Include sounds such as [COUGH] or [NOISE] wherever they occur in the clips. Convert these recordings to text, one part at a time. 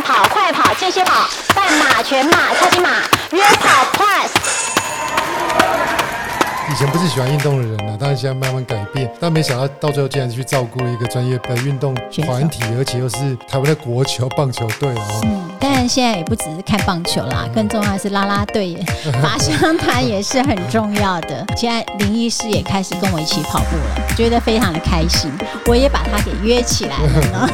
慢跑、快跑、间歇跑、半马、全马、超级马、约跑 Plus。以前不是喜欢运动的人呢，但是现在慢慢改变，但没想到到最后竟然去照顾一个专业的运动团体，而且又是台湾的国球棒球队哦。嗯，但现在也不只是看棒球啦，更重要的是啦啦队、[LAUGHS] 法香团也是很重要的。现在林医师也开始跟我一起跑步了，觉得非常的开心，我也把他给约起来了呢。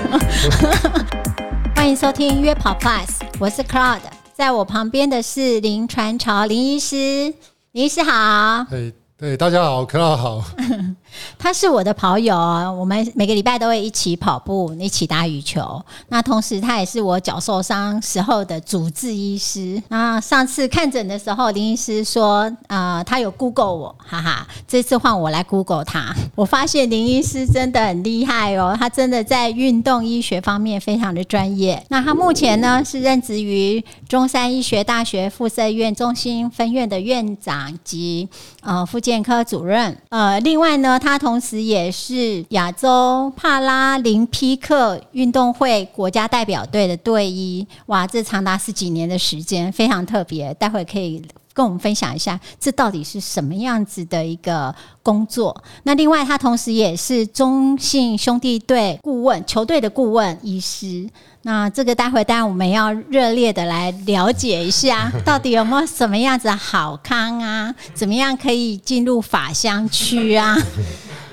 [LAUGHS] 欢迎收听约跑 Plus，我是 Cloud，在我旁边的是林传潮林医师，林医师好。对对，大家好，，Cloud 好。[LAUGHS] 他是我的跑友，我们每个礼拜都会一起跑步，一起打羽球。那同时，他也是我脚受伤时候的主治医师。那上次看诊的时候，林医师说，呃，他有 Google 我，哈哈。这次换我来 Google 他，我发现林医师真的很厉害哦，他真的在运动医学方面非常的专业。那他目前呢是任职于中山医学大学附设医院中心分院的院长及呃复健科主任。呃，另外呢。他同时也是亚洲帕拉林匹克运动会国家代表队的队医，哇，这长达十几年的时间，非常特别。待会可以跟我们分享一下，这到底是什么样子的一个工作？那另外，他同时也是中信兄弟队顾问，球队的顾问医师。那这个待会当然我们要热烈的来了解一下，到底有没有什么样子好康啊？怎么样可以进入法香区啊？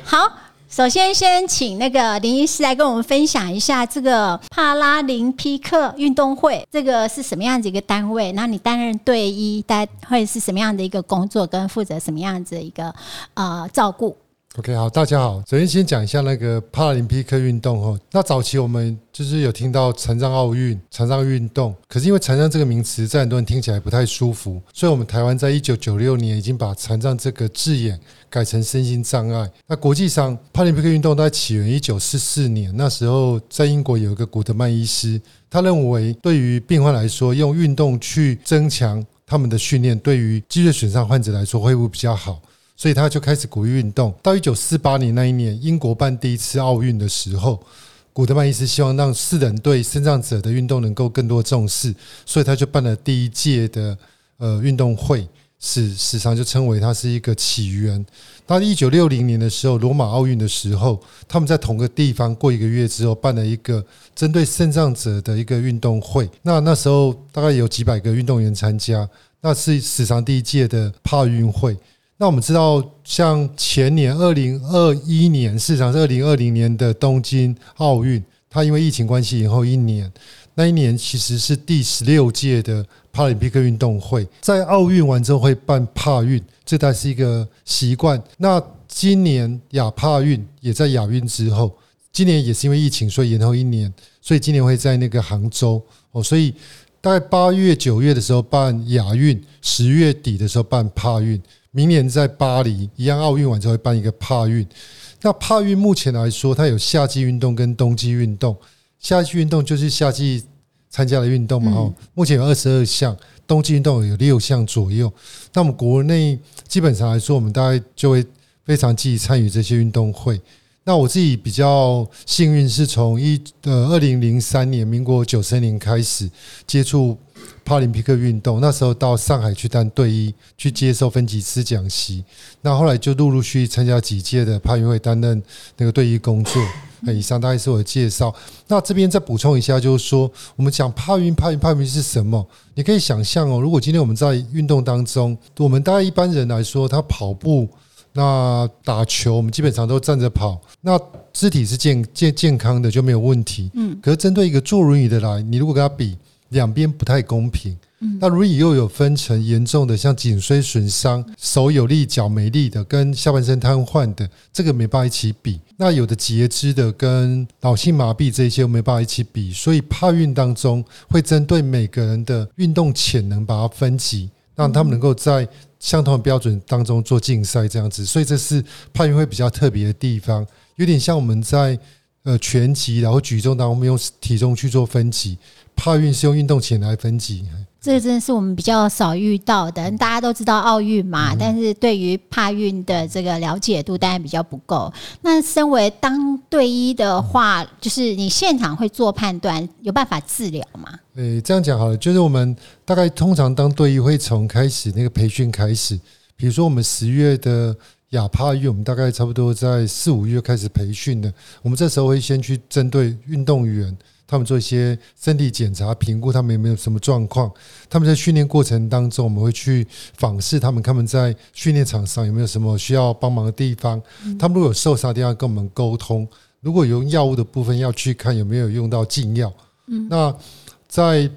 好，首先先请那个林医师来跟我们分享一下这个帕拉林匹克运动会，这个是什么样子一个单位？那你担任队医，待会是什么样的一个工作，跟负责什么样子一个呃照顾？OK，好，大家好。首先先讲一下那个帕拉林匹克运动哦。那早期我们就是有听到残障奥运、残障运动，可是因为残障这个名词在很多人听起来不太舒服，所以我们台湾在一九九六年已经把残障这个字眼改成身心障碍。那国际上帕拉林匹克运动它起源一九四四年，那时候在英国有一个古德曼医师，他认为对于病患来说，用运动去增强他们的训练，对于肌肉损伤患者来说会不会比较好。所以他就开始鼓励运动。到一九四八年那一年，英国办第一次奥运的时候，古德曼医师希望让世人对身障者的运动能够更多重视，所以他就办了第一届的呃运动会，史史上就称为它是一个起源。到一九六零年的时候，罗马奥运的时候，他们在同个地方过一个月之后办了一个针对肾脏者的一个运动会。那那时候大概有几百个运动员参加，那是史上第一届的帕运会。那我们知道，像前年二零二一年，市场是二零二零年的东京奥运，它因为疫情关系延后一年。那一年其实是第十六届的帕林匹克运动会，在奥运完之后会办帕运，这才是一个习惯。那今年亚帕运也在亚运之后，今年也是因为疫情，所以延后一年，所以今年会在那个杭州哦，所以大概八月九月的时候办亚运，十月底的时候办帕运。明年在巴黎一样，奥运完之后会办一个帕运。那帕运目前来说，它有夏季运动跟冬季运动。夏季运动就是夏季参加的运动嘛，哦，目前有二十二项，冬季运动有六项左右。那我们国内基本上来说，我们大概就会非常积极参与这些运动会。那我自己比较幸运，是从一呃二零零三年民国九三年开始接触。帕林匹克运动那时候到上海去当队医，去接受分级师讲习。那后来就陆陆续续参加几届的帕运会，担任那个队医工作。那 [LAUGHS] 以上大概是我的介绍。那这边再补充一下，就是说我们讲帕运、帕运、帕运是什么？你可以想象哦，如果今天我们在运动当中，我们大概一般人来说，他跑步、那打球，我们基本上都站着跑，那肢体是健健健康的就没有问题。嗯。可是针对一个坐轮椅的来，你如果跟他比，两边不太公平。那轮椅又有分成严重的，像颈椎损伤、手有力、脚没力的，跟下半身瘫痪的，这个没办法一起比。那有的截肢的，跟脑性麻痹这些没办法一起比。所以帕运当中会针对每个人的运动潜能把它分级，让他们能够在相同的标准当中做竞赛这样子。所以这是帕运会比较特别的地方，有点像我们在。呃拳击，然后举重当中，我们用体重去做分级，帕运是用运动前来分级。这真的是我们比较少遇到的。大家都知道奥运嘛，但是对于帕运的这个了解度当然比较不够。那身为当队医的话，就是你现场会做判断，有办法治疗吗？诶，这样讲好了，就是我们大概通常当队医会从开始那个培训开始，比如说我们十月的亚帕运，我们大概差不多在四五月开始培训的。我们这时候会先去针对运动员。他们做一些身体检查，评估他们有没有什么状况。他们在训练过程当中，我们会去访视他们，他们在训练场上有没有什么需要帮忙的地方。他们如果有受伤的地方，跟我们沟通。如果有用药物的部分，要去看有没有用到禁药。嗯，那在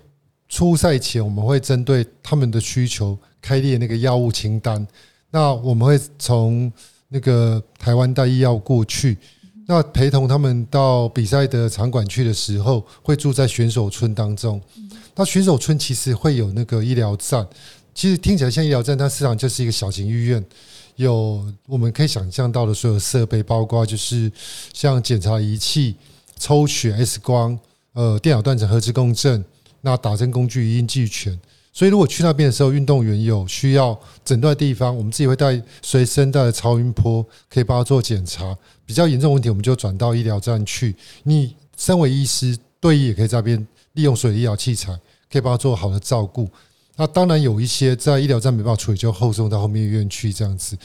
初赛前，我们会针对他们的需求开列那个药物清单。那我们会从那个台湾带医药过去。那陪同他们到比赛的场馆去的时候，会住在选手村当中。那选手村其实会有那个医疗站，其实听起来像医疗站，但实际上就是一个小型医院，有我们可以想象到的所有设备，包括就是像检查仪器、抽血、X 光、呃电脑断层、核磁共振，那打针工具一应俱全。所以，如果去那边的时候，运动员有需要诊断地方，我们自己会带随身带的超音波，可以帮他做检查。比较严重问题，我们就转到医疗站去。你身为医师，对医也可以在那边利用所有医疗器材，可以帮他做好的照顾。那当然有一些在医疗站没办法处理，就后送到后面医院去这样子。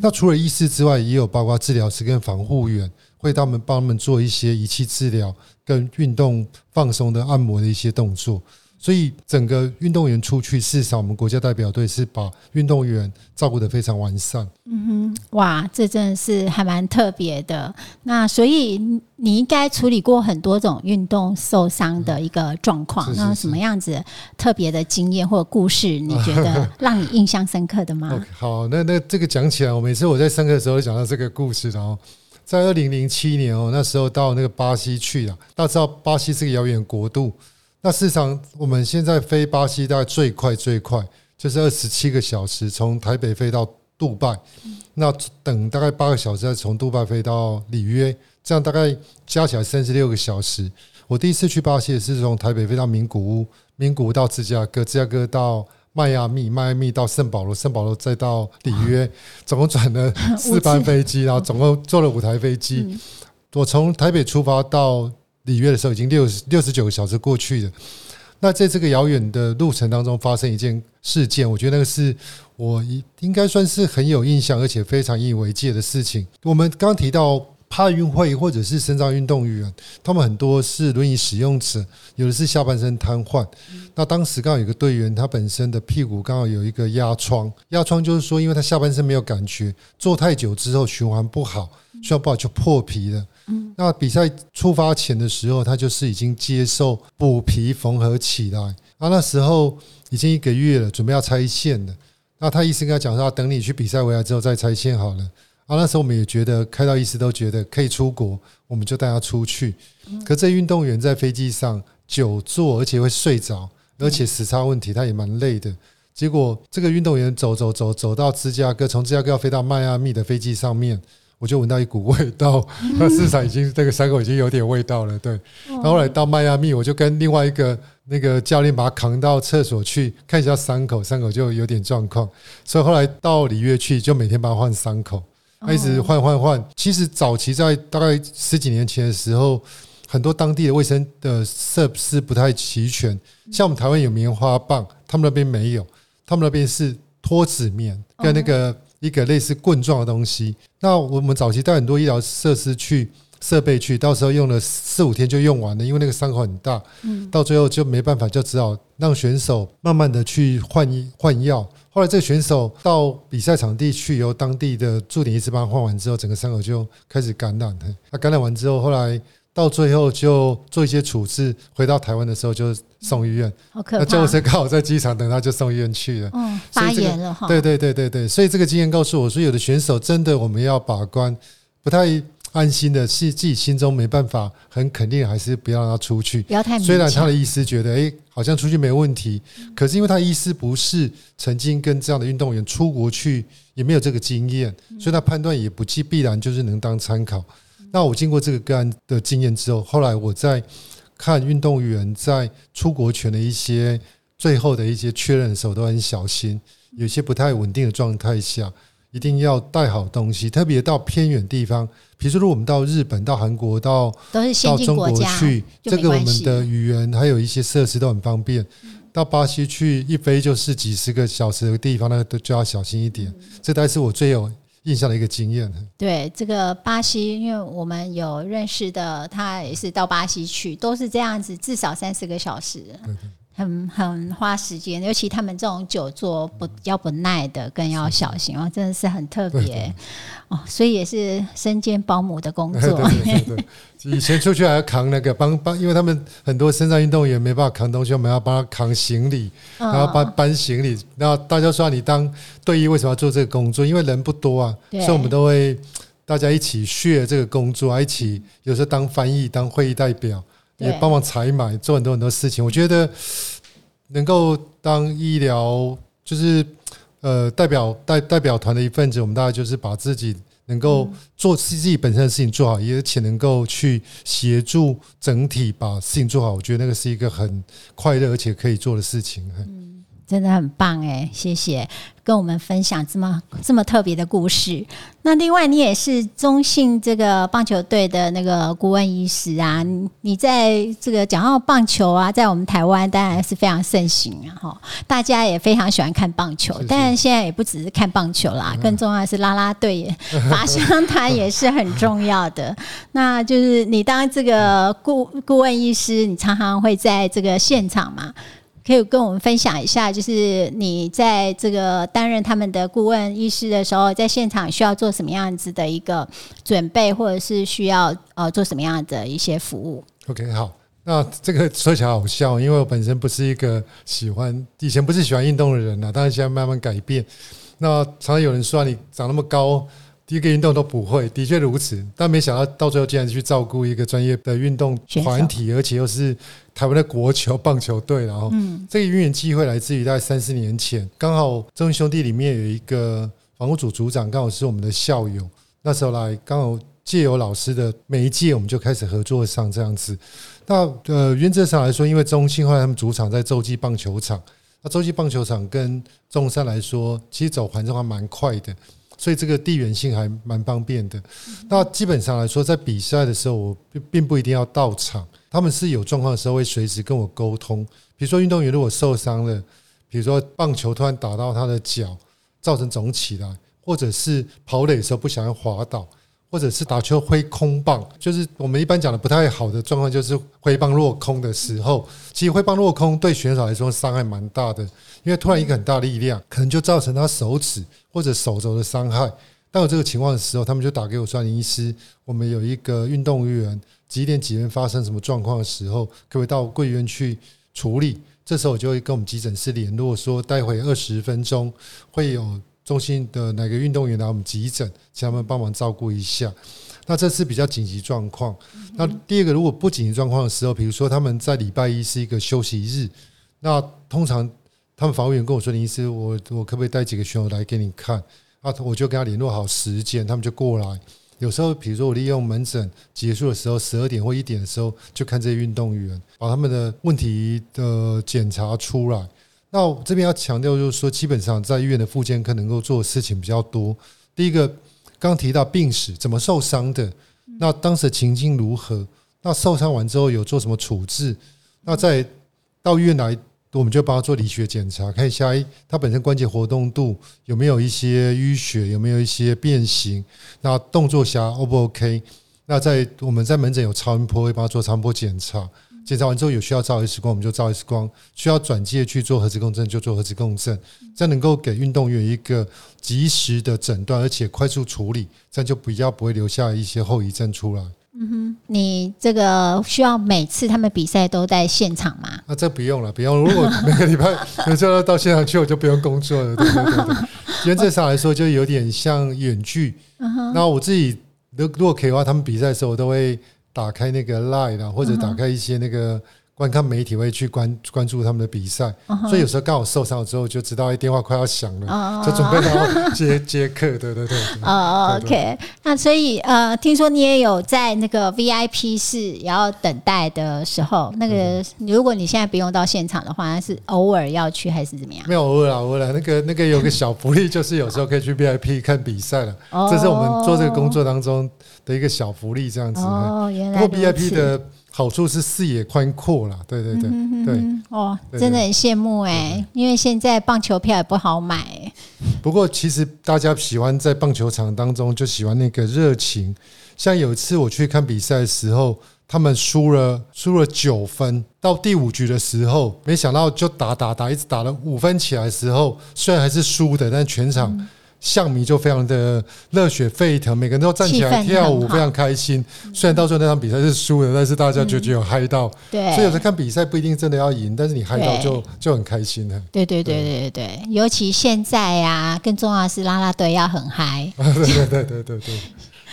那除了医师之外，也有包括治疗师跟防护员，会他们帮他们做一些仪器治疗跟运动放松的按摩的一些动作。所以整个运动员出去，事实上我们国家代表队是把运动员照顾的非常完善。嗯哼，哇，这真的是还蛮特别的。那所以你应该处理过很多种运动受伤的一个状况，那什么样子特别的经验或故事，你觉得让你印象深刻的吗？[LAUGHS] 好，那那这个讲起来，我每次我在上课的时候讲到这个故事，然后在二零零七年哦，那时候到那个巴西去了，大家知道巴西是个遥远国度。那市场我们现在飞巴西大概最快最快就是二十七个小时，从台北飞到杜拜，那等大概八个小时再从杜拜飞到里约，这样大概加起来三十六个小时。我第一次去巴西也是从台北飞到名古屋，名古屋到芝加哥，芝加哥到迈阿密，迈阿密到圣保罗，圣保罗再到里约，[LAUGHS] 总共转了四班飞机，然后总共坐了五台飞机。我从台北出发到。里约的时候已经六十六十九个小时过去了，那在这个遥远的路程当中发生一件事件，我觉得那个是我应应该算是很有印象，而且非常引以为戒的事情。我们刚提到帕运会或者是身障运动员，他们很多是轮椅使用者，有的是下半身瘫痪。那当时刚好有个队员，他本身的屁股刚好有一个压疮，压疮就是说，因为他下半身没有感觉，坐太久之后循环不好，需要不好就破皮了。那比赛出发前的时候，他就是已经接受补皮缝合起来。啊，那时候已经一个月了，准备要拆线了。那他医生跟他讲说，等你去比赛回来之后再拆线好了。啊，那时候我们也觉得，开到医师都觉得可以出国，我们就带他出去。可这运动员在飞机上久坐，而且会睡着，而且时差问题，他也蛮累的。结果这个运动员走走走走到芝加哥，从芝加哥要飞到迈阿密的飞机上面。我就闻到一股味道，那市场已经这个伤口已经有点味道了。对，然后来到迈阿密，我就跟另外一个那个教练把他扛到厕所去看一下伤口，伤口就有点状况。所以后来到里约去，就每天帮他换伤口，他一直换换换。其实早期在大概十几年前的时候，很多当地的卫生的设施不太齐全，像我们台湾有棉花棒，他们那边没有，他们那边是脱脂棉跟那个。一个类似棍状的东西，那我们早期带很多医疗设施去设备去，到时候用了四五天就用完了，因为那个伤口很大，嗯，到最后就没办法，就只好让选手慢慢的去换医换药。后来这个选手到比赛场地去，由当地的驻点医师帮他换完之后，整个伤口就开始感染。他感染完之后，后来。到最后就做一些处置，回到台湾的时候就送医院。好可怕！那救护车刚好在机场等他，就送医院去了。嗯，发炎了哈。对对对对对，所以这个经验告诉我说，有的选手真的我们要把关，不太安心的是自己心中没办法很肯定，还是不要让他出去。不要太。虽然他的医师觉得，哎，好像出去没问题，可是因为他医师不是曾经跟这样的运动员出国去，也没有这个经验，所以他判断也不必必然就是能当参考。那我经过这个个案的经验之后，后来我在看运动员在出国前的一些最后的一些确认的时候，都很小心，有些不太稳定的状态下，一定要带好东西，特别到偏远地方，比如说如果我们到日本、到韩国、到都是到中国去，这个我们的语言还有一些设施都很方便。到巴西去一飞就是几十个小时的地方，那都就要小心一点。嗯这才是我最有印象的一个经验。对这个巴西，因为我们有认识的，他也是到巴西去，都是这样子，至少三四个小时，很很花时间。尤其他们这种久坐不要不耐的，更要小心哦，真的是很特别哦。所以也是身兼保姆的工作。[LAUGHS] 对对对，以前出去还要扛那个帮帮，因为他们很多身上运动员没办法扛东西，我们要帮他扛行李，嗯然后搬搬行李。然后大家说你当队医为什么要做这个工作？因为人不多啊，对所以我们都会大家一起 share 这个工作啊，一起有时候当翻译、当会议代表，也帮忙采买，做很多很多事情。我觉得能够当医疗就是呃代表代代表团的一份子，我们大概就是把自己能够做自己本身的事情做好，而且能够去协助整体把事情做好。我觉得那个是一个很快乐而且可以做的事情。真的很棒哎，谢谢跟我们分享这么这么特别的故事。那另外，你也是中信这个棒球队的那个顾问医师啊，你你在这个讲到棒球啊，在我们台湾当然是非常盛行啊，哈，大家也非常喜欢看棒球是，是但现在也不只是看棒球啦，更重要的是啦啦队也法香团也是很重要的。[LAUGHS] 那就是你当这个顾顾问医师，你常常会在这个现场嘛？可以跟我们分享一下，就是你在这个担任他们的顾问医师的时候，在现场需要做什么样子的一个准备，或者是需要呃做什么样的一些服务？OK，好，那这个说起来好笑，因为我本身不是一个喜欢以前不是喜欢运动的人啊，但是现在慢慢改变。那常常有人说你长那么高，第一个运动都不会，的确如此。但没想到到最后竟然去照顾一个专业的运动团体，而且又是台湾的国球棒球队，然后嗯。这个因缘机会来自于大概三四年前，刚好中信兄弟里面有一个防护组组长，刚好是我们的校友，那时候来刚好借由老师的媒介，我们就开始合作上这样子。那呃，原则上来说，因为中信后来他们主场在洲际棒球场，那洲际棒球场跟中山来说，其实走环状还蛮快的，所以这个地缘性还蛮方便的。那基本上来说，在比赛的时候，我并并不一定要到场，他们是有状况的时候会随时跟我沟通。比如说运动员如果受伤了，比如说棒球突然打到他的脚，造成肿起来，或者是跑垒的时候不小心滑倒。或者是打球挥空棒，就是我们一般讲的不太好的状况，就是挥棒落空的时候。其实挥棒落空对选手来说伤害蛮大的，因为突然一个很大力量，可能就造成他手指或者手肘的伤害。当有这个情况的时候，他们就打给我说：“林医师，我们有一个运动员几点几分发生什么状况的时候，可不可以到贵院去处理？”这时候我就会跟我们急诊室联络，说待会二十分钟会有。中心的哪个运动员来我们急诊，请他们帮忙照顾一下。那这是比较紧急状况。那第二个，如果不紧急状况的时候，比如说他们在礼拜一是一个休息日，那通常他们防务员跟我说：“林医师，我我可不可以带几个选手来给你看？”啊，我就跟他联络好时间，他们就过来。有时候，比如说我利用门诊结束的时候，十二点或一点的时候，就看这些运动员，把他们的问题的检查出来。那我这边要强调，就是说，基本上在医院的复健科能够做的事情比较多。第一个，刚提到病史，怎么受伤的？那当时的情境如何？那受伤完之后有做什么处置？那再到医院来，我们就帮他做理学检查，看一下诶他本身关节活动度有没有一些淤血，有没有一些变形？那动作下 O 不 OK？那在我们在门诊有超音波，会帮他做超音波检查。检查完之后有需要照 X 光，我们就照 X 光；需要转介去做核磁共振，就做核磁共振。这样能够给运动员一个及时的诊断，而且快速处理，这样就比较不会留下一些后遗症出来。嗯哼你这个需要每次他们比赛都在现场吗？那这不用了，不用。如果每个礼拜 [LAUGHS] 有时候到现场去，我就不用工作了。对对对对，原则上来说，就有点像远距。那我自己如如果可以的话，他们比赛的时候，我都会打开那个 Line 啊，或者打开一些那个观看媒体会去关关注他们的比赛，所以有时候刚好受伤了之后，就知道哎电话快要响了，哦就准备要 [LAUGHS] 接接客，对对对对。哦对对，OK，那所以呃，听说你也有在那个 VIP 室也要等待的时候，那个如果你现在不用到现场的话，那是偶尔要去还是怎么样？没有偶尔啊，偶尔啊。那个那个有个小福利，就是有时候可以去 VIP 看比赛了。哦这是我们做这个工作当中的一个小福利，这样子。哦，原来不过 VIP 的好处是视野宽阔啦，对对对对。嗯哦，真的很羡慕哎，因为现在棒球票也不好买欸。不过其实大家喜欢在棒球场当中就喜欢那个热情。像有一次我去看比赛的时候，他们输了输了九分，到第五局的时候，没想到就打打打，一直打了五分起来的时候，虽然还是输的，但全场象迷就非常的热血沸腾，每个人都站起来跳舞，非常开心。虽然到最后那场比赛是输了，但是大家就觉得有嗨到。对，所以有时候看比赛不一定真的要赢，但是你嗨到就就很开心了。对对对对对对，尤其现在呀、更重要的是啦啦队要很嗨。对对对对对对。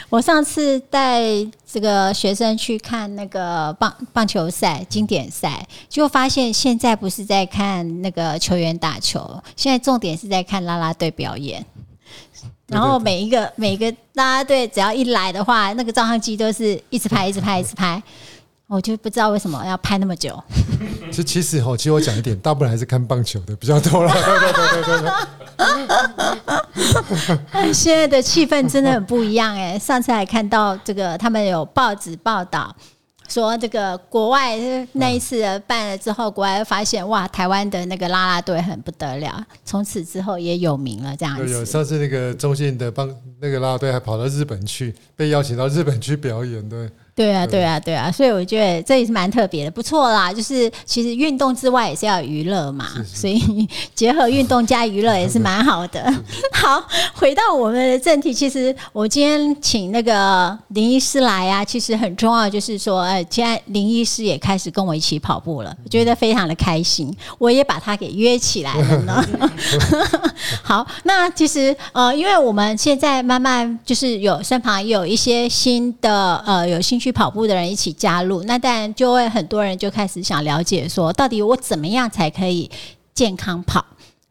我上次带这个学生去看那个棒棒球赛经典赛，就发现现在不是在看那个球员打球，现在重点是在看啦啦队表演。然后每一个每一个啦啦队只要一来的话，那个照相机都是一直拍，一直拍，一直拍。我就不知道为什么要拍那么久。其其实哈，其实我讲一点，大部分还是看棒球的比较多了。对对对对对对。现在的气氛真的很不一样哎、上次还看到这个，他们有报纸报道说，这个国外那一次办了之后，国外发现哇，台湾的那个啦啦队很不得了，从此之后也有名了这样有有，上次那个中信的帮那个啦啦队还跑到日本去，被邀请到日本去表演，对。对啊，对啊，对啊，所以我觉得这也是蛮特别的，不错啦。就是其实运动之外也是要有娱乐嘛，所以结合运动加娱乐也是蛮好的。[LAUGHS] 好，回到我们的正题，其实我今天请那个林医师来啊，其实很重要，就是说，呃，现在林医师也开始跟我一起跑步了，我觉得非常的开心，我也把他给约起来了呢。[LAUGHS] [LAUGHS] 好，那其实呃，因为我们现在慢慢就是有身旁有一些新的呃有兴趣去跑步的人一起加入，那当然就会很多人就开始想了解说，到底我怎么样才可以健康跑？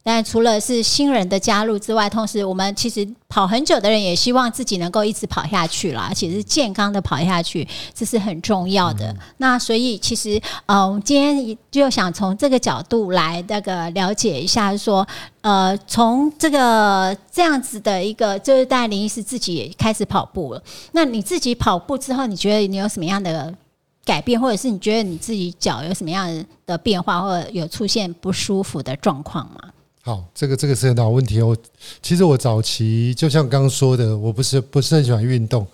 但除了是新人的加入之外，同时我们其实跑很久的人也希望自己能够一直跑下去啦，而且是健康的跑下去，这是很重要的。那所以其实呃，我们今天就想从这个角度来那个了解一下说，呃，从这个这样子的一个，就是带林医师自己也开始跑步了。那你自己跑步之后，你觉得你有什么样的改变，或者是你觉得你自己脚有什么样的变化，或者有出现不舒服的状况吗？好，这个这个是很好问题哦。其实我早期就像刚刚说的，我不是不是很喜欢运动。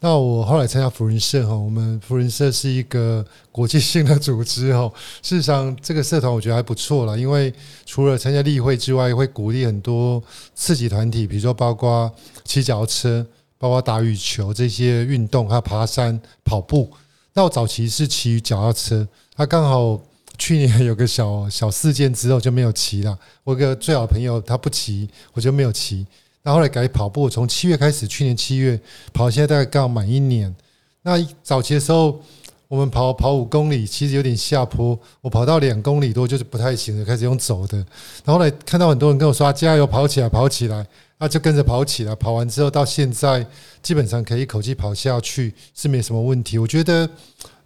那我后来参加福人社哈，我们福人社是一个国际性的组织哈。[LAUGHS] 事实上，这个社团我觉得还不错啦，因为除了参加例会之外，会鼓励很多刺激团体，比如说包括骑脚踏车、包括打羽球这些运动，还有爬山、跑步。那我早期是骑脚踏车，他刚好去年有个小小事件之后就没有骑了。我有个最好朋友他不骑，我就没有骑。那后来改跑步，从七月开始，去年七月跑，到现在大概刚好满一年。那早期的时候，我们跑跑五公里，其实有点下坡，我跑到两公里多就是不太行了，开始用走的。然后后来看到很多人跟我说、：“加油，跑起来，跑起来！”那就跟着跑起来。跑完之后到现在，基本上可以一口气跑下去，是没什么问题。我觉得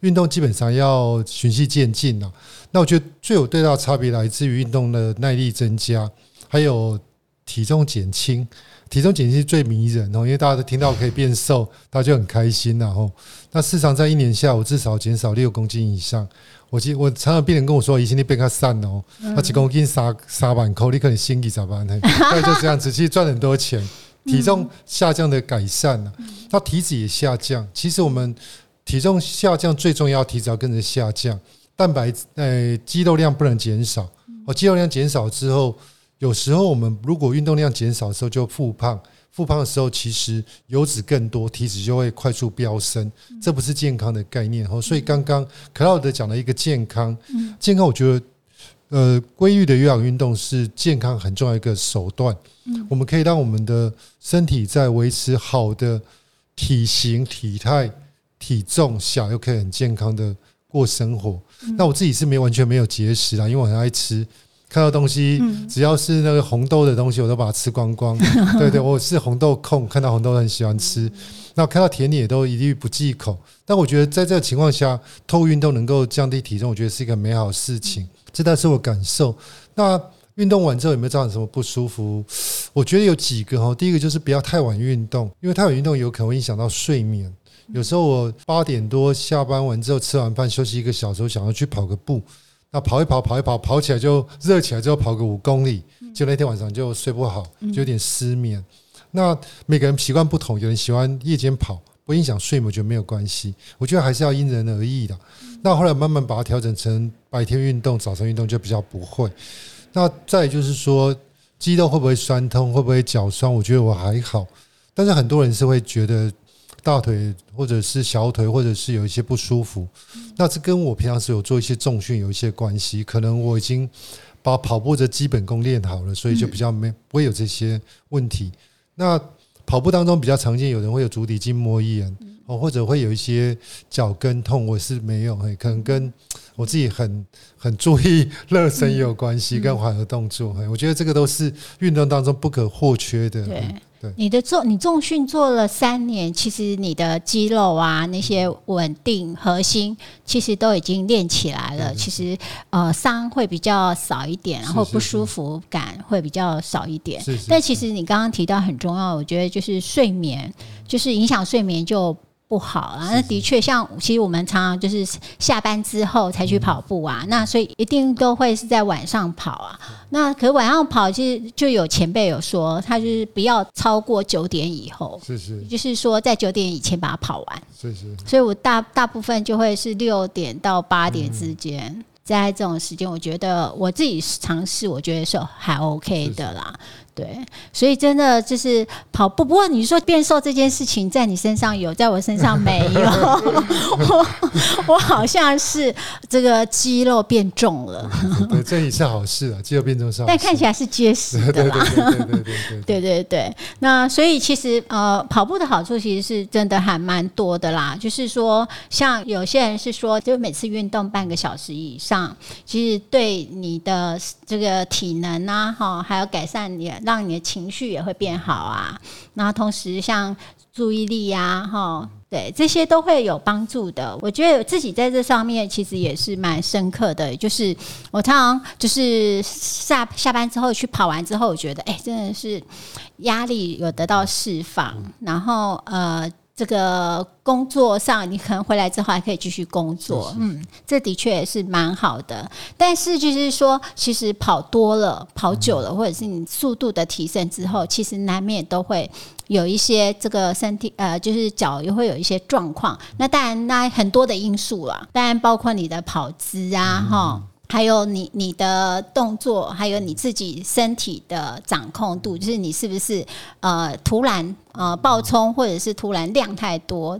运动基本上要循序渐进啊。那我觉得最有最大差别来自于运动的耐力增加，还有体重减轻。体重减轻是最迷人哦，因为大家都听到可以变瘦，大家就很开心然后，那市场在一年下，我至少减少六公斤以上。我记我常常病人跟我说，以前你变较散哦，那几公斤三三万块，你可能心里咋办呢？大概就这样子，[LAUGHS] 其实赚很多钱，体重下降的改善了、那体脂也下降。其实我们体重下降最重要，体脂要跟着下降，蛋白呃肌肉量不能减少。哦，肌肉量减少之后。有时候我们如果运动量减少的时候就复胖，复胖的时候其实油脂更多，体脂就会快速飙升，这不是健康的概念。哦。所以刚刚克劳德讲了一个健康，健康我觉得呃规律的有氧运动是健康很重要一个手段，嗯。我们可以让我们的身体在维持好的体型、体态、体重小，又可以很健康的过生活。那我自己是没有完全没有节食啦，因为我很爱吃。看到东西，只要是那个红豆的东西，我都把它吃光光。[LAUGHS] 对对，我是红豆控，看到红豆很喜欢吃。那看到甜点也都一律不忌口。但我觉得在这个情况下，透过运动能够降低体重，我觉得是一个美好的事情。这倒是我感受。那运动完之后有没有造成什么不舒服？我觉得有几个哈。第一个就是不要太晚运动，因为太晚运动有可能会影响到睡眠。有时候我八点多下班完之后，吃完饭休息一个小时，想要去跑个步。那跑一跑，跑一跑，跑起来就热起来，之后跑个五公里，就那天晚上就睡不好，就有点失眠。那每个人习惯不同，有人喜欢夜间跑，不影响睡眠，我觉得没有关系。我觉得还是要因人而异的。那后来慢慢把它调整成白天运动，早晨运动就比较不会。那再就是说，肌肉会不会酸痛，会不会脚酸？我觉得我还好，但是很多人是会觉得。大腿或者是小腿，或者是有一些不舒服，那这跟我平常是有做一些重训有一些关系。可能我已经把跑步的基本功练好了，所以就比较没不会有这些问题。那跑步当中比较常见，有人会有足底筋膜炎哦，或者会有一些脚跟痛，我是没有，可能跟我自己很很注意热身也有关系，跟缓和动作。我觉得这个都是运动当中不可或缺的。你的重你重训做了三年，其实你的肌肉啊那些稳定核心，其实都已经练起来了。其实呃伤会比较少一点，然后不舒服感会比较少一点。但其实你刚刚提到很重要，我觉得就是睡眠，就是影响睡眠就。不好啊，那的确像，其实我们常常就是下班之后才去跑步啊，那所以一定都会是在晚上跑啊。那可晚上跑，其实就有前辈有说，他就是不要超过九点以后，是是，就是说在九点以前把它跑完，是是。所以我大大部分就会是六点到八点之间，在这种时间，我觉得我自己尝试，我觉得是还 OK 的啦。对，所以真的就是跑步。不过你说变瘦这件事情，在你身上有，在我身上没有。我 [LAUGHS] 我好像是这个肌肉变重了。[LAUGHS] 对，这也是好事啊，肌肉变重是好。但看起来是结实的 [LAUGHS] 啦。对对对对对对对对。那所以其实呃，跑步的好处其实是真的还蛮多的啦。就是说，像有些人是说，就每次运动半个小时以上，其实对你的这个体能啊，哈，还有改善你。让你的情绪也会变好啊，然后同时像注意力呀，哈，对，这些都会有帮助的。我觉得自己在这上面其实也是蛮深刻的，就是我常常就是下下班之后去跑完之后，我觉得哎，真的是压力有得到释放，然后呃。这个工作上，你可能回来之后还可以继续工作，嗯，这的确也是蛮好的。但是就是说，其实跑多了、跑久了，或者是你速度的提升之后，其实难免都会有一些这个身体呃，就是脚又会有一些状况。那当然，那很多的因素啦，当然包括你的跑姿啊，哈。还有你你的动作，还有你自己身体的掌控度，就是你是不是呃突然呃爆冲，或者是突然量太多，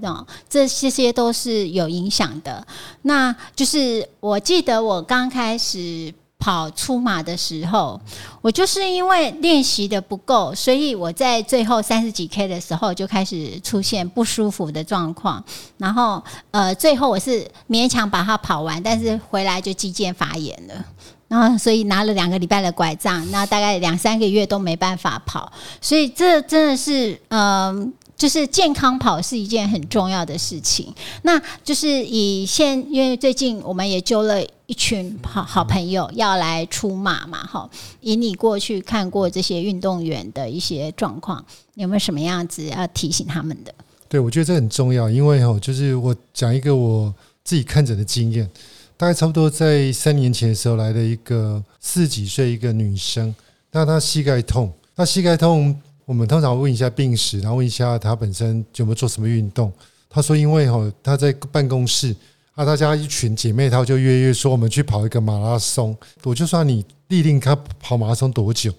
这这些都是有影响的。那就是我记得我刚开始。跑出马的时候，我就是因为练习的不够，所以我在最后三十几 K 的时候就开始出现不舒服的状况。然后，呃，最后我是勉强把它跑完，但是回来就肌腱发炎了。然后，所以拿了两个礼拜的拐杖，那大概两三个月都没办法跑。所以，这真的是，嗯。就是健康跑是一件很重要的事情。那就是以现，因为最近我们也揪了一群好好朋友要来出马嘛，哈，引你过去看过这些运动员的一些状况，有没有什么样子要提醒他们的？对，我觉得这很重要，因为哈，就是我讲一个我自己看诊的经验，大概差不多在三年前的时候来的一个四十几岁一个女生，那她膝盖痛，那膝盖痛。我们通常问一下病史，然后问一下他本身有没有做什么运动。他说：“因为哈他在办公室啊，大家一群姐妹，他就约约说我们去跑一个马拉松。我就算你立定他跑马拉松多久？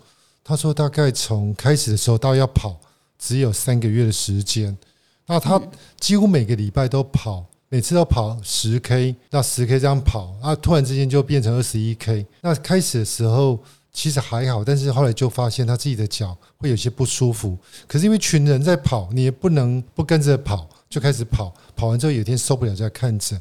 他说大概从开始的时候到要跑只有三个月的时间。那他几乎每个礼拜都跑，每次都跑十 K，那十 K 这样跑啊，突然之间就变成二十一 K。那开始的时候。”其实还好，但是后来就发现他自己的脚会有些不舒服。可是因为群人在跑，你也不能不跟着跑，就开始跑。跑完之后有一天受不了，在看诊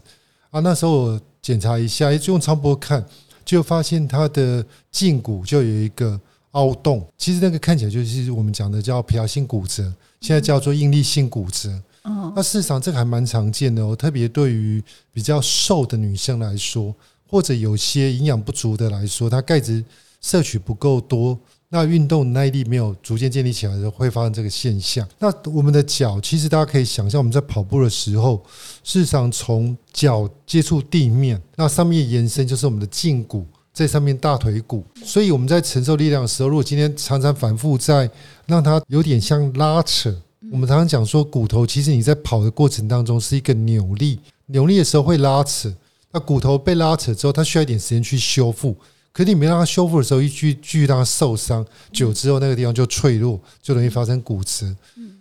啊。那时候我检查一下，就用超波看，就发现他的胫骨就有一个凹洞。其实那个看起来就是我们讲的叫皮亚性骨折，现在叫做应力性骨折。嗯，那事实上这个还蛮常见的哦，特别对于比较瘦的女生来说，或者有些营养不足的来说，她钙质摄取不够多。那运动耐力没有逐渐建立起来的时候，会发生这个现象。那我们的脚，其实大家可以想象，我们在跑步的时候，事实上从脚接触地面，那上面延伸就是我们的胫骨，在上面大腿骨。所以我们在承受力量的时候，如果今天常常反复在让它有点像拉扯，我们常常讲说，骨头其实你在跑的过程当中是一个扭力，扭力的时候会拉扯。那骨头被拉扯之后，它需要一点时间去修复。可你没让它修复的时候，一继续让它受伤，久之后那个地方就脆弱，就容易发生骨折。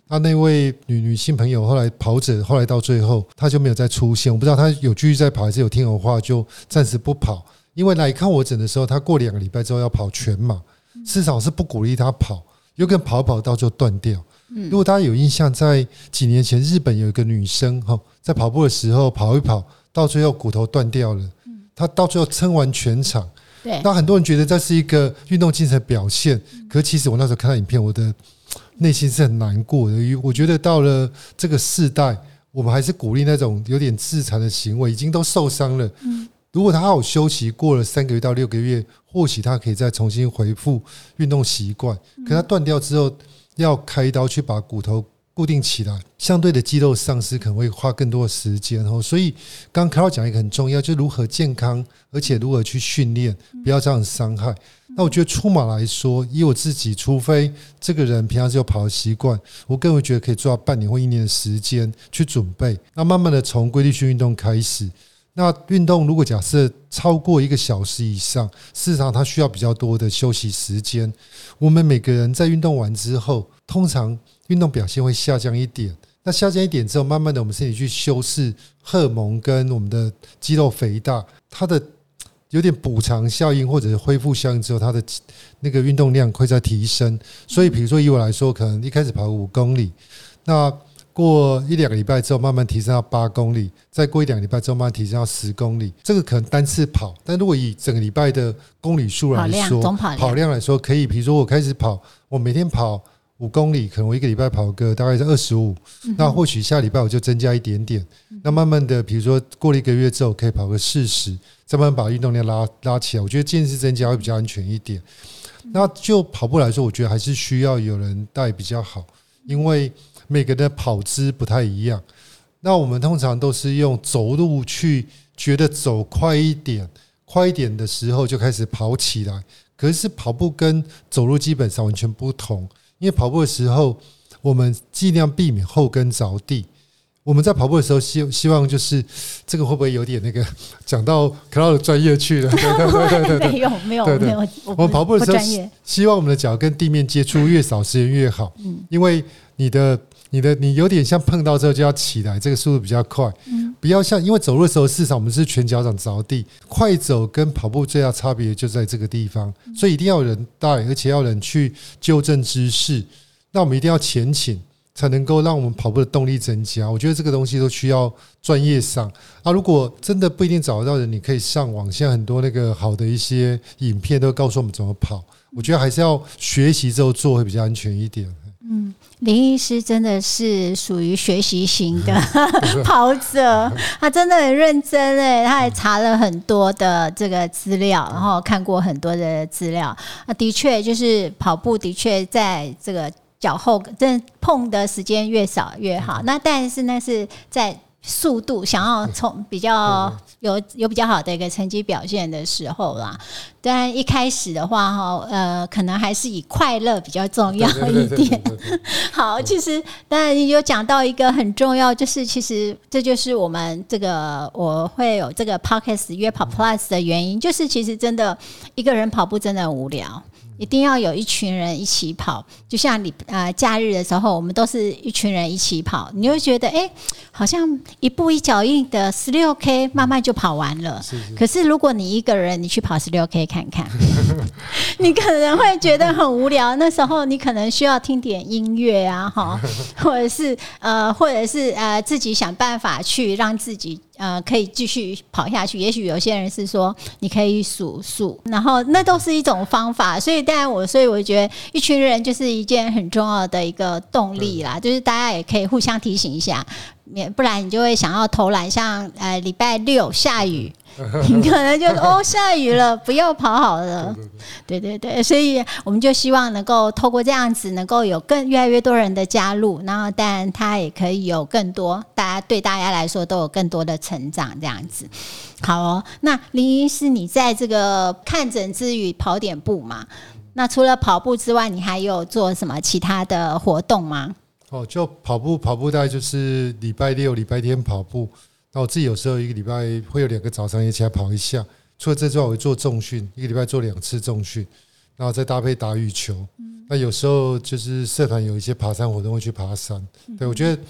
那那位女女性朋友后来跑者，后来到最后她就没有再出现。我不知道她有继续在跑，还是有听我话就暂时不跑。因为来看我诊的时候，她过两个礼拜之后要跑全马，市场是不鼓励她跑，有可能跑跑到就断掉。如果大家有印象，在几年前日本有一个女生哈，在跑步的时候跑一跑，到最后骨头断掉了，她到最后撑完全场。对，那很多人觉得这是一个运动精神表现，可是其实我那时候看到影片，我的内心是很难过的。因为我觉得到了这个世代，我们还是鼓励那种有点自残的行为，已经都受伤了。嗯，如果他好好休息，过了三个月到六个月，或许他可以再重新恢复运动习惯。可他断掉之后，要开刀去把骨头。固定起来，相对的肌肉丧失可能会花更多的时间哦。所以刚刚 Carol 讲一个很重要，就是如何健康，而且如何去训练，不要这样伤害。那我觉得出马来说，以我自己，除非这个人平常是有跑的习惯，我更会觉得可以做到半年或一年的时间去准备。那慢慢的从规律性运动开始。那运动如果假设超过一个小时以上，事实上它需要比较多的休息时间。我们每个人在运动完之后，通常运动表现会下降一点。那下降一点之后，慢慢的我们身体去修饰荷尔蒙跟我们的肌肉肥大，它的有点补偿效应或者是恢复效应之后，它的那个运动量会在提升。所以，比如说以我来说，可能一开始跑五公里，那过一两个礼拜之后，慢慢提升到八公里；再过一两个礼拜之后，慢慢提升到十公里。这个可能单次跑，但如果以整个礼拜的公里数来说，跑量来说，可以，比如说我开始跑，我每天跑五公里，可能我一个礼拜跑个大概是二十五。那或许下礼拜我就增加一点点。那慢慢的，比如说过了一个月之后，可以跑个四十，再慢慢把运动量拉拉起来。我觉得间次增加会比较安全一点。那就跑步来说，我觉得还是需要有人带比较好，因为。每个人的跑姿不太一样，那我们通常都是用走路去觉得走快一点，快一点的时候就开始跑起来。可是跑步跟走路基本上完全不同，因为跑步的时候我们尽量避免后跟着地。我们在跑步的时候希希望就是这个会不会有点那个讲到 Cloud 专业去了？[LAUGHS] 对对对对对，没有没有没有。我们跑步的时候希望我们的脚跟地面接触越少时间越好，嗯，因为你的。你的你有点像碰到之后就要起来，这个速度比较快。嗯，不要像因为走路的时候，市场我们是全脚掌着地，快走跟跑步最大差别就在这个地方，所以一定要有人带，而且要人去纠正姿势。那我们一定要前倾，才能够让我们跑步的动力增加。我觉得这个东西都需要专业上。啊，如果真的不一定找得到人，你可以上网，现在很多那个好的一些影片都告诉我们怎么跑。我觉得还是要学习之后做会比较安全一点。嗯，林医师真的是属于学习型的 [LAUGHS] 跑者，他真的很认真哎，他还查了很多的这个资料，然后看过很多的资料。啊，的确就是跑步的确在这个脚后跟碰的时间越少越好。那但是那是在。速度想要从比较有有比较好的一个成绩表现的时候啦，但一开始的话哈，呃，可能还是以快乐比较重要一点。[LAUGHS] 好，其实当然有讲到一个很重要，就是其实这就是我们这个我会有这个 podcast 约跑 plus 的原因，就是其实真的一个人跑步真的很无聊。一定要有一群人一起跑，就像你呃假日的时候，我们都是一群人一起跑，你会觉得哎，好像一步一脚印的十六 K 慢慢就跑完了。可是如果你一个人，你去跑十六 K 看看，[LAUGHS] 你可能会觉得很无聊。那时候你可能需要听点音乐啊，哈，或者是呃，或者是呃，自己想办法去让自己呃可以继续跑下去。也许有些人是说你可以数数，然后那都是一种方法。所以，当然我所以我觉得一群人就是一件很重要的一个动力啦，就是大家也可以互相提醒一下。免不然你就会想要投篮，像呃礼拜六下雨，[LAUGHS] 你可能就哦下雨了，不要跑好了。对对对，所以我们就希望能够透过这样子，能够有更越来越多人的加入，然后当然他也可以有更多大家对大家来说都有更多的成长这样子。好哦，那林医师，你在这个看诊之余跑点步嘛？那除了跑步之外，你还有做什么其他的活动吗？哦，就跑步，跑步大概就是礼拜六、礼拜天跑步。那我自己有时候一个礼拜会有两个早上也起来跑一下。除了这之外，我会做重训，一个礼拜做两次重训，然后再搭配打羽球。那有时候就是社团有一些爬山活动会去爬山。对我觉得，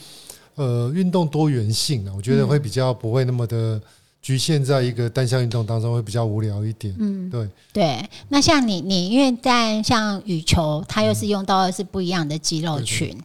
呃，运动多元性啊，我觉得会比较不会那么的局限在一个单项运动当中，会比较无聊一点。嗯，对对。那像你，你因为在像羽球，它又是用到的是不一样的肌肉群。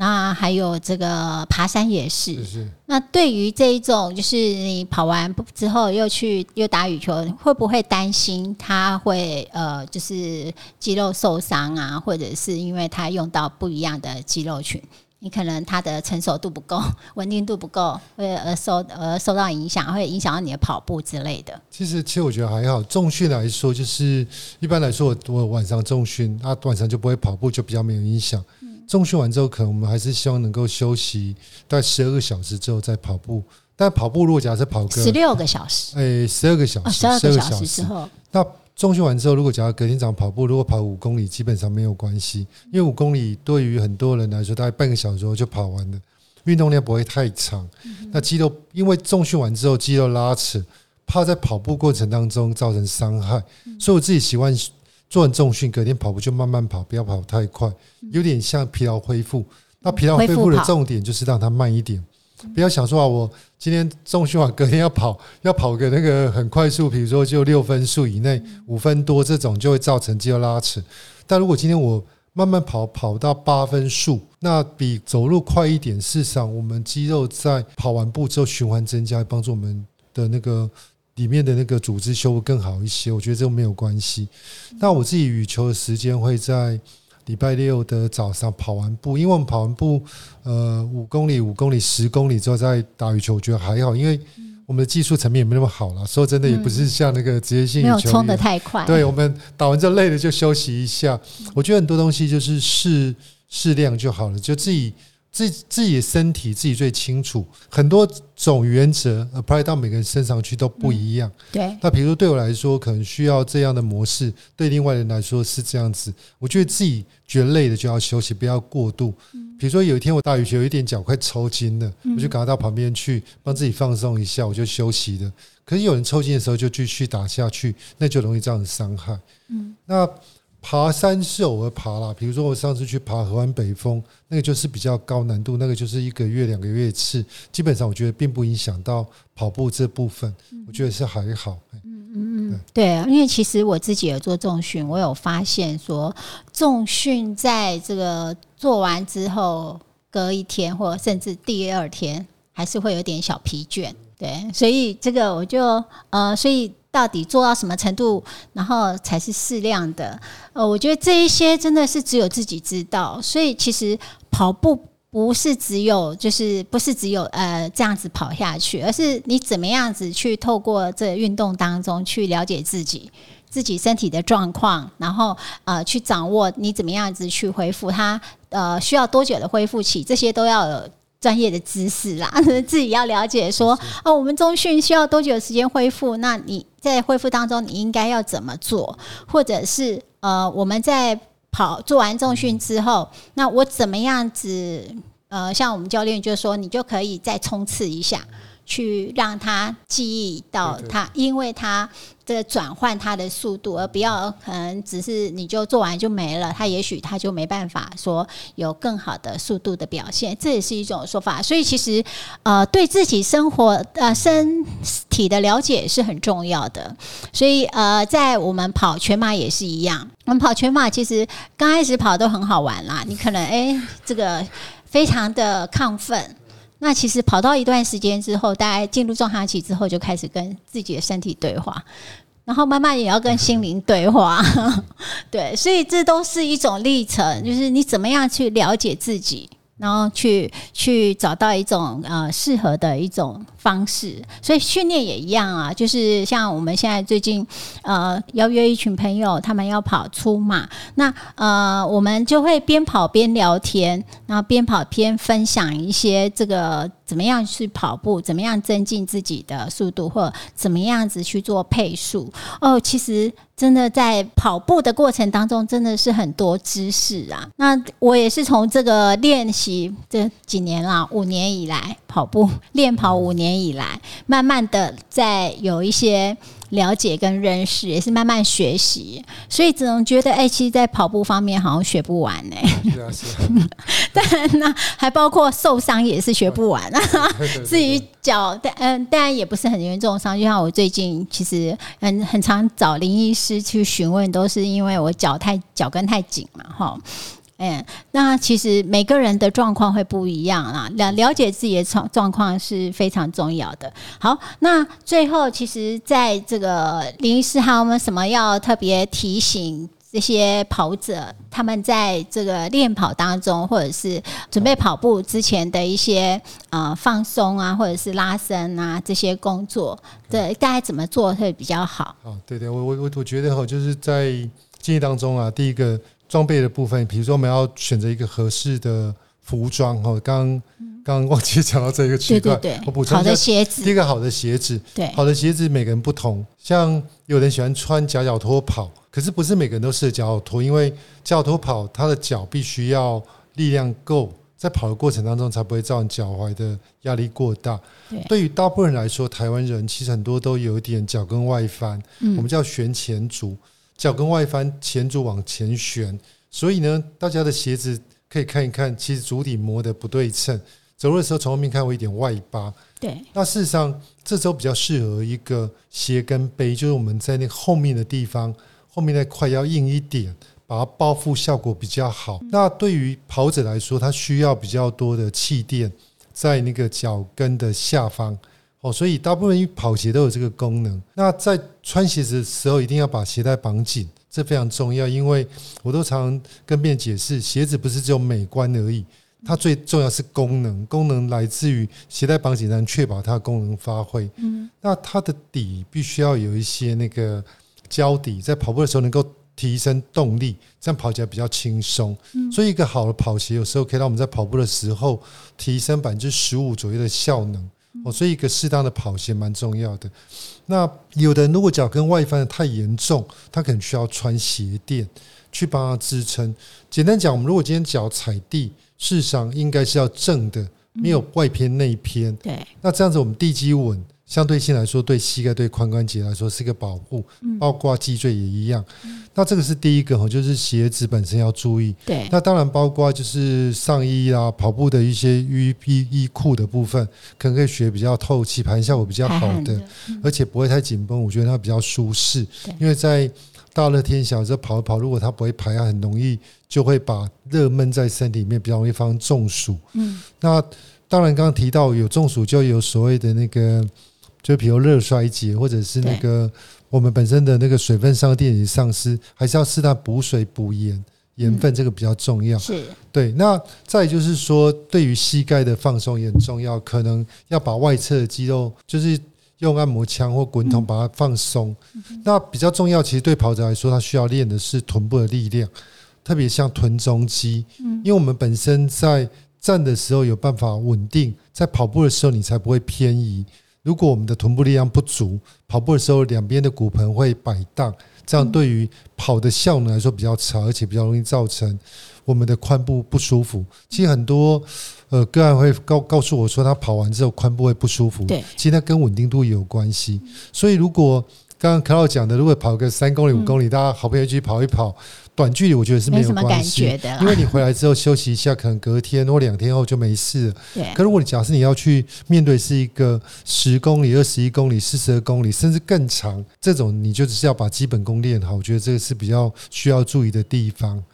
那还有这个爬山也是。那对于这一种，就是你跑完之后又去又打羽球，会不会担心他会呃，就是肌肉受伤啊，或者是因为他用到不一样的肌肉群，你可能他的成熟度不够，[LAUGHS] 稳定度不够，会而受而受到影响，会影响到你的跑步之类的。其实，其实我觉得还好。重训来说，就是一般来说，我我晚上重训，那晚上就不会跑步，就比较没有影响。重训完之后，可能我们还是希望能够休息大概十二个小时之后再跑步。但跑步如果假设跑个十六个小时，哎，十二个小时，十二个小时之后，那重训完之后，如果假如隔天早上跑步，如果跑五公里，基本上没有关系，因为五公里对于很多人来说，大概半个小时后就跑完了，运动量不会太长。那肌肉因为重训完之后肌肉拉扯，怕在跑步过程当中造成伤害，所以我自己喜欢。做完重训，隔天跑步就慢慢跑，不要跑太快，有点像疲劳恢复。那疲劳恢复的重点就是让它慢一点，不要想说啊，我今天重训完，隔天要跑，[LAUGHS] 要跑个那个很快速，比如说就六分速以内，五分多这种就会造成肌肉拉扯。但如果今天我慢慢跑，跑到八分速，那比走路快一点。事实上，我们肌肉在跑完步之后循环增加，帮助我们的那个。里面的那个组织修复更好一些，我觉得这个没有关系。那我自己羽球的时间会在礼拜六的早上跑完步，因为我们跑完步，呃，五公里、五公里、十公里之后再打羽球，我觉得还好，因为我们的技术层面也没那么好了。说真的，也不是像那个职业性羽球冲的太快。对我们打完之后累了就休息一下。我觉得很多东西就是适适量就好了，就自己。自自己的身体自己最清楚，很多种原则 apply 到每个人身上去都不一样。对，那比如说对我来说，可能需要这样的模式；对另外人来说是这样子。我觉得自己觉得累的就要休息，不要过度。比如说有一天我打羽球，有一点脚快抽筋了，我就赶快到旁边去帮自己放松一下，我就休息了。可是有人抽筋的时候就继续打下去，那就容易造成伤害。嗯，那。爬山是偶尔爬啦，比如说我上次去爬合湾北峰，那个就是比较高难度，那个就是一个月两个月一次，基本上我觉得并不影响到跑步这部分，我觉得是还好。嗯嗯嗯，对，因为其实我自己有做重训，我有发现说重训在这个做完之后，隔一天或甚至第二天还是会有点小疲倦。对，所以这个我就呃，所以。到底做到什么程度，然后才是适量的？呃，我觉得这一些真的是只有自己知道。所以其实跑步不是只有，就是不是只有呃这样子跑下去，而是你怎么样子去透过这运动当中去了解自己自己身体的状况，然后呃去掌握你怎么样子去恢复它，呃需要多久的恢复期，这些都要有。专业的知识啦，[LAUGHS] 自己要了解说哦，我们中训需要多久时间恢复？那你在恢复当中，你应该要怎么做？或者是呃，我们在跑做完重训之后，那我怎么样子？呃，像我们教练就说，你就可以再冲刺一下，去让他记忆到他，因为他的转换它的速度，而不要可能只是你就做完就没了，它也许它就没办法说有更好的速度的表现，这也是一种说法。所以其实呃，对自己生活呃身体的了解是很重要的。所以呃，在我们跑全马也是一样，我们跑全马其实刚开始跑都很好玩啦，你可能诶这个非常的亢奋。那其实跑到一段时间之后，大概进入状态期之后，就开始跟自己的身体对话，然后慢慢也要跟心灵对话，[LAUGHS] 对，所以这都是一种历程，就是你怎么样去了解自己。然后去去找到一种呃适合的一种方式，所以训练也一样啊，就是像我们现在最近呃邀约一群朋友，他们要跑出马，那呃我们就会边跑边聊天，然后边跑边分享一些这个怎么样去跑步，怎么样增进自己的速度，或怎么样子去做配速哦，其实。真的在跑步的过程当中，真的是很多知识啊。那我也是从这个练习这几年啦，五年以来跑步练跑五年以来，慢慢的在有一些。了解跟认识也是慢慢学习，所以只能觉得，哎，其实，在跑步方面好像学不完呢。是啊，是啊。[LAUGHS] 但那还包括受伤也是学不完啊。至于 [LAUGHS] 脚，但嗯，当然也不是很严重伤。就像我最近其实很很常找林医师去询问，都是因为我脚太脚跟太紧嘛，哈。嗯，那其实每个人的状况会不一样啦，了了解自己的状状况是非常重要的。好，那最后其实在这个林医师还有没有什么要特别提醒这些跑者，他们在这个练跑当中，或者是准备跑步之前的一些呃放松啊，或者是拉伸啊这些工作，对，大概怎么做会比较好？哦，对对，我我我我觉得哈，就是在建议当中啊，第一个。装备的部分，比如说我们要选择一个合适的服装哦。刚刚忘记讲到这个区块，我补充好的鞋子，第一个好的鞋子，对，好的鞋子每个人不同。像有人喜欢穿夹脚拖跑，可是不是每个人都适合夹脚拖，因为夹脚拖跑，他的脚必须要力量够，在跑的过程当中才不会造成脚踝的压力过大。对于大部分人来说，台湾人其实很多都有一点脚跟外翻，我们叫旋前足。脚跟外翻，前足往前旋，所以呢，大家的鞋子可以看一看，其实足底磨得不对称，走路的时候从后面看会有点外八。对，那事实上这周比较适合一个鞋跟背，就是我们在那后面的地方，后面那块要硬一点，把它包覆效果比较好。那对于跑者来说，他需要比较多的气垫在那个脚跟的下方。哦，所以大部分跑鞋都有这个功能。那在穿鞋子的时候，一定要把鞋带绑紧，这非常重要。因为我都常跟别人解释，鞋子不是只有美观而已，它最重要是功能。功能来自于鞋带绑紧，才能确保它的功能发挥。嗯，那它的底必须要有一些那个胶底，在跑步的时候能够提升动力，这样跑起来比较轻松。所以一个好的跑鞋，有时候可以让我们在跑步的时候提升百分之十五左右的效能。哦，所以一个适当的跑鞋蛮重要的。那有的人如果脚跟外翻的太严重，他可能需要穿鞋垫去帮他支撑。简单讲，我们如果今天脚踩地，事实上应该是要正的，没有外偏内偏。对，那这样子我们地基稳。相对性来说，对膝盖、对髋关节来说是一个保护，包括脊椎也一样。那这个是第一个哈，就是鞋子本身要注意。对，那当然包括就是上衣啊、跑步的一些衣衣衣裤的部分，可能可以选比较透气、排汗效果比较好的，而且不会太紧绷。我觉得它比较舒适，因为在大热天小时候跑一跑，如果它不会排汗，很容易就会把热闷在身体里面，比较容易发生中暑。嗯，那当然刚刚提到有中暑，就有所谓的那个。就比如热衰竭，或者是那个我们本身的那个水分上电解丧失，还是要适当补水补盐，盐分这个比较重要。是对。那再就是说，对于膝盖的放松也很重要，可能要把外侧的肌肉，就是用按摩枪或滚筒把它放松。那比较重要，其实对跑者来说，他需要练的是臀部的力量，特别像臀中肌。嗯，因为我们本身在站的时候有办法稳定，在跑步的时候你才不会偏移。如果我们的臀部力量不足，跑步的时候两边的骨盆会摆荡，这样对于跑的效能来说比较差，而且比较容易造成我们的髋部不舒服。其实很多呃个案会告告诉我说，他跑完之后髋部会不舒服。对，其实它跟稳定度也有关系。所以如果刚刚 Cloud 讲的，如果跑个三公里、五公里，大家好朋友一起跑一跑，短距离我觉得是有没什么感关系的因为你回来之后休息一下，可能隔天或两天后就没事了。[LAUGHS] 对可如果你假设你要去面对是一个十公里、二十一公里、四十二公里，甚至更长，这种你就只是要把基本功练好，我觉得这个是比较需要注意的地方。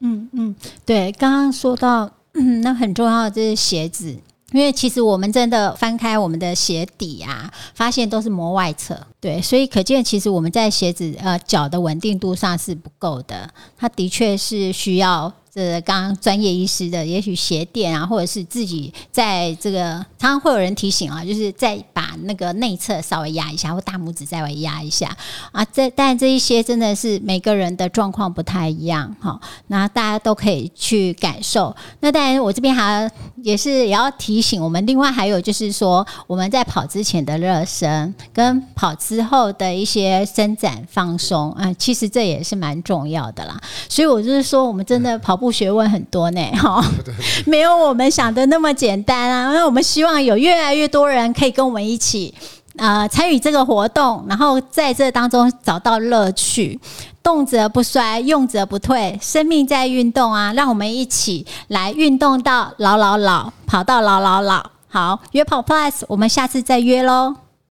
嗯嗯对，刚刚说到，嗯，那很重要的就是鞋子。因为其实我们真的翻开我们的鞋底啊，发现都是磨外侧，对，所以可见其实我们在鞋子呃脚的稳定度上是不够的，它的确是需要这刚专业医师的，也许鞋垫啊，或者是自己在这个常常会有人提醒啊，就是再把那个内侧稍微压一下，或大拇指再微压一下啊。这但这一些真的是每个人的状况不太一样哈，那大家都可以去感受。那当然，我这边还要也是也要提醒我们，另外还有就是说，我们在跑之前的热身跟跑之后的一些伸展放松，啊、其实这也是蛮重要的啦。所以我就是说，我们真的跑步学问很多呢，哈，[LAUGHS] 没有我们想的那么简单啊。那我们希望有越来越多人可以跟我们一起。呃，参与这个活动，然后在这当中找到乐趣，动则不衰，用则不退，生命在运动啊！让我们一起来运动到老老老，跑到老老老。好，约跑 Plus，我们下次再约喽。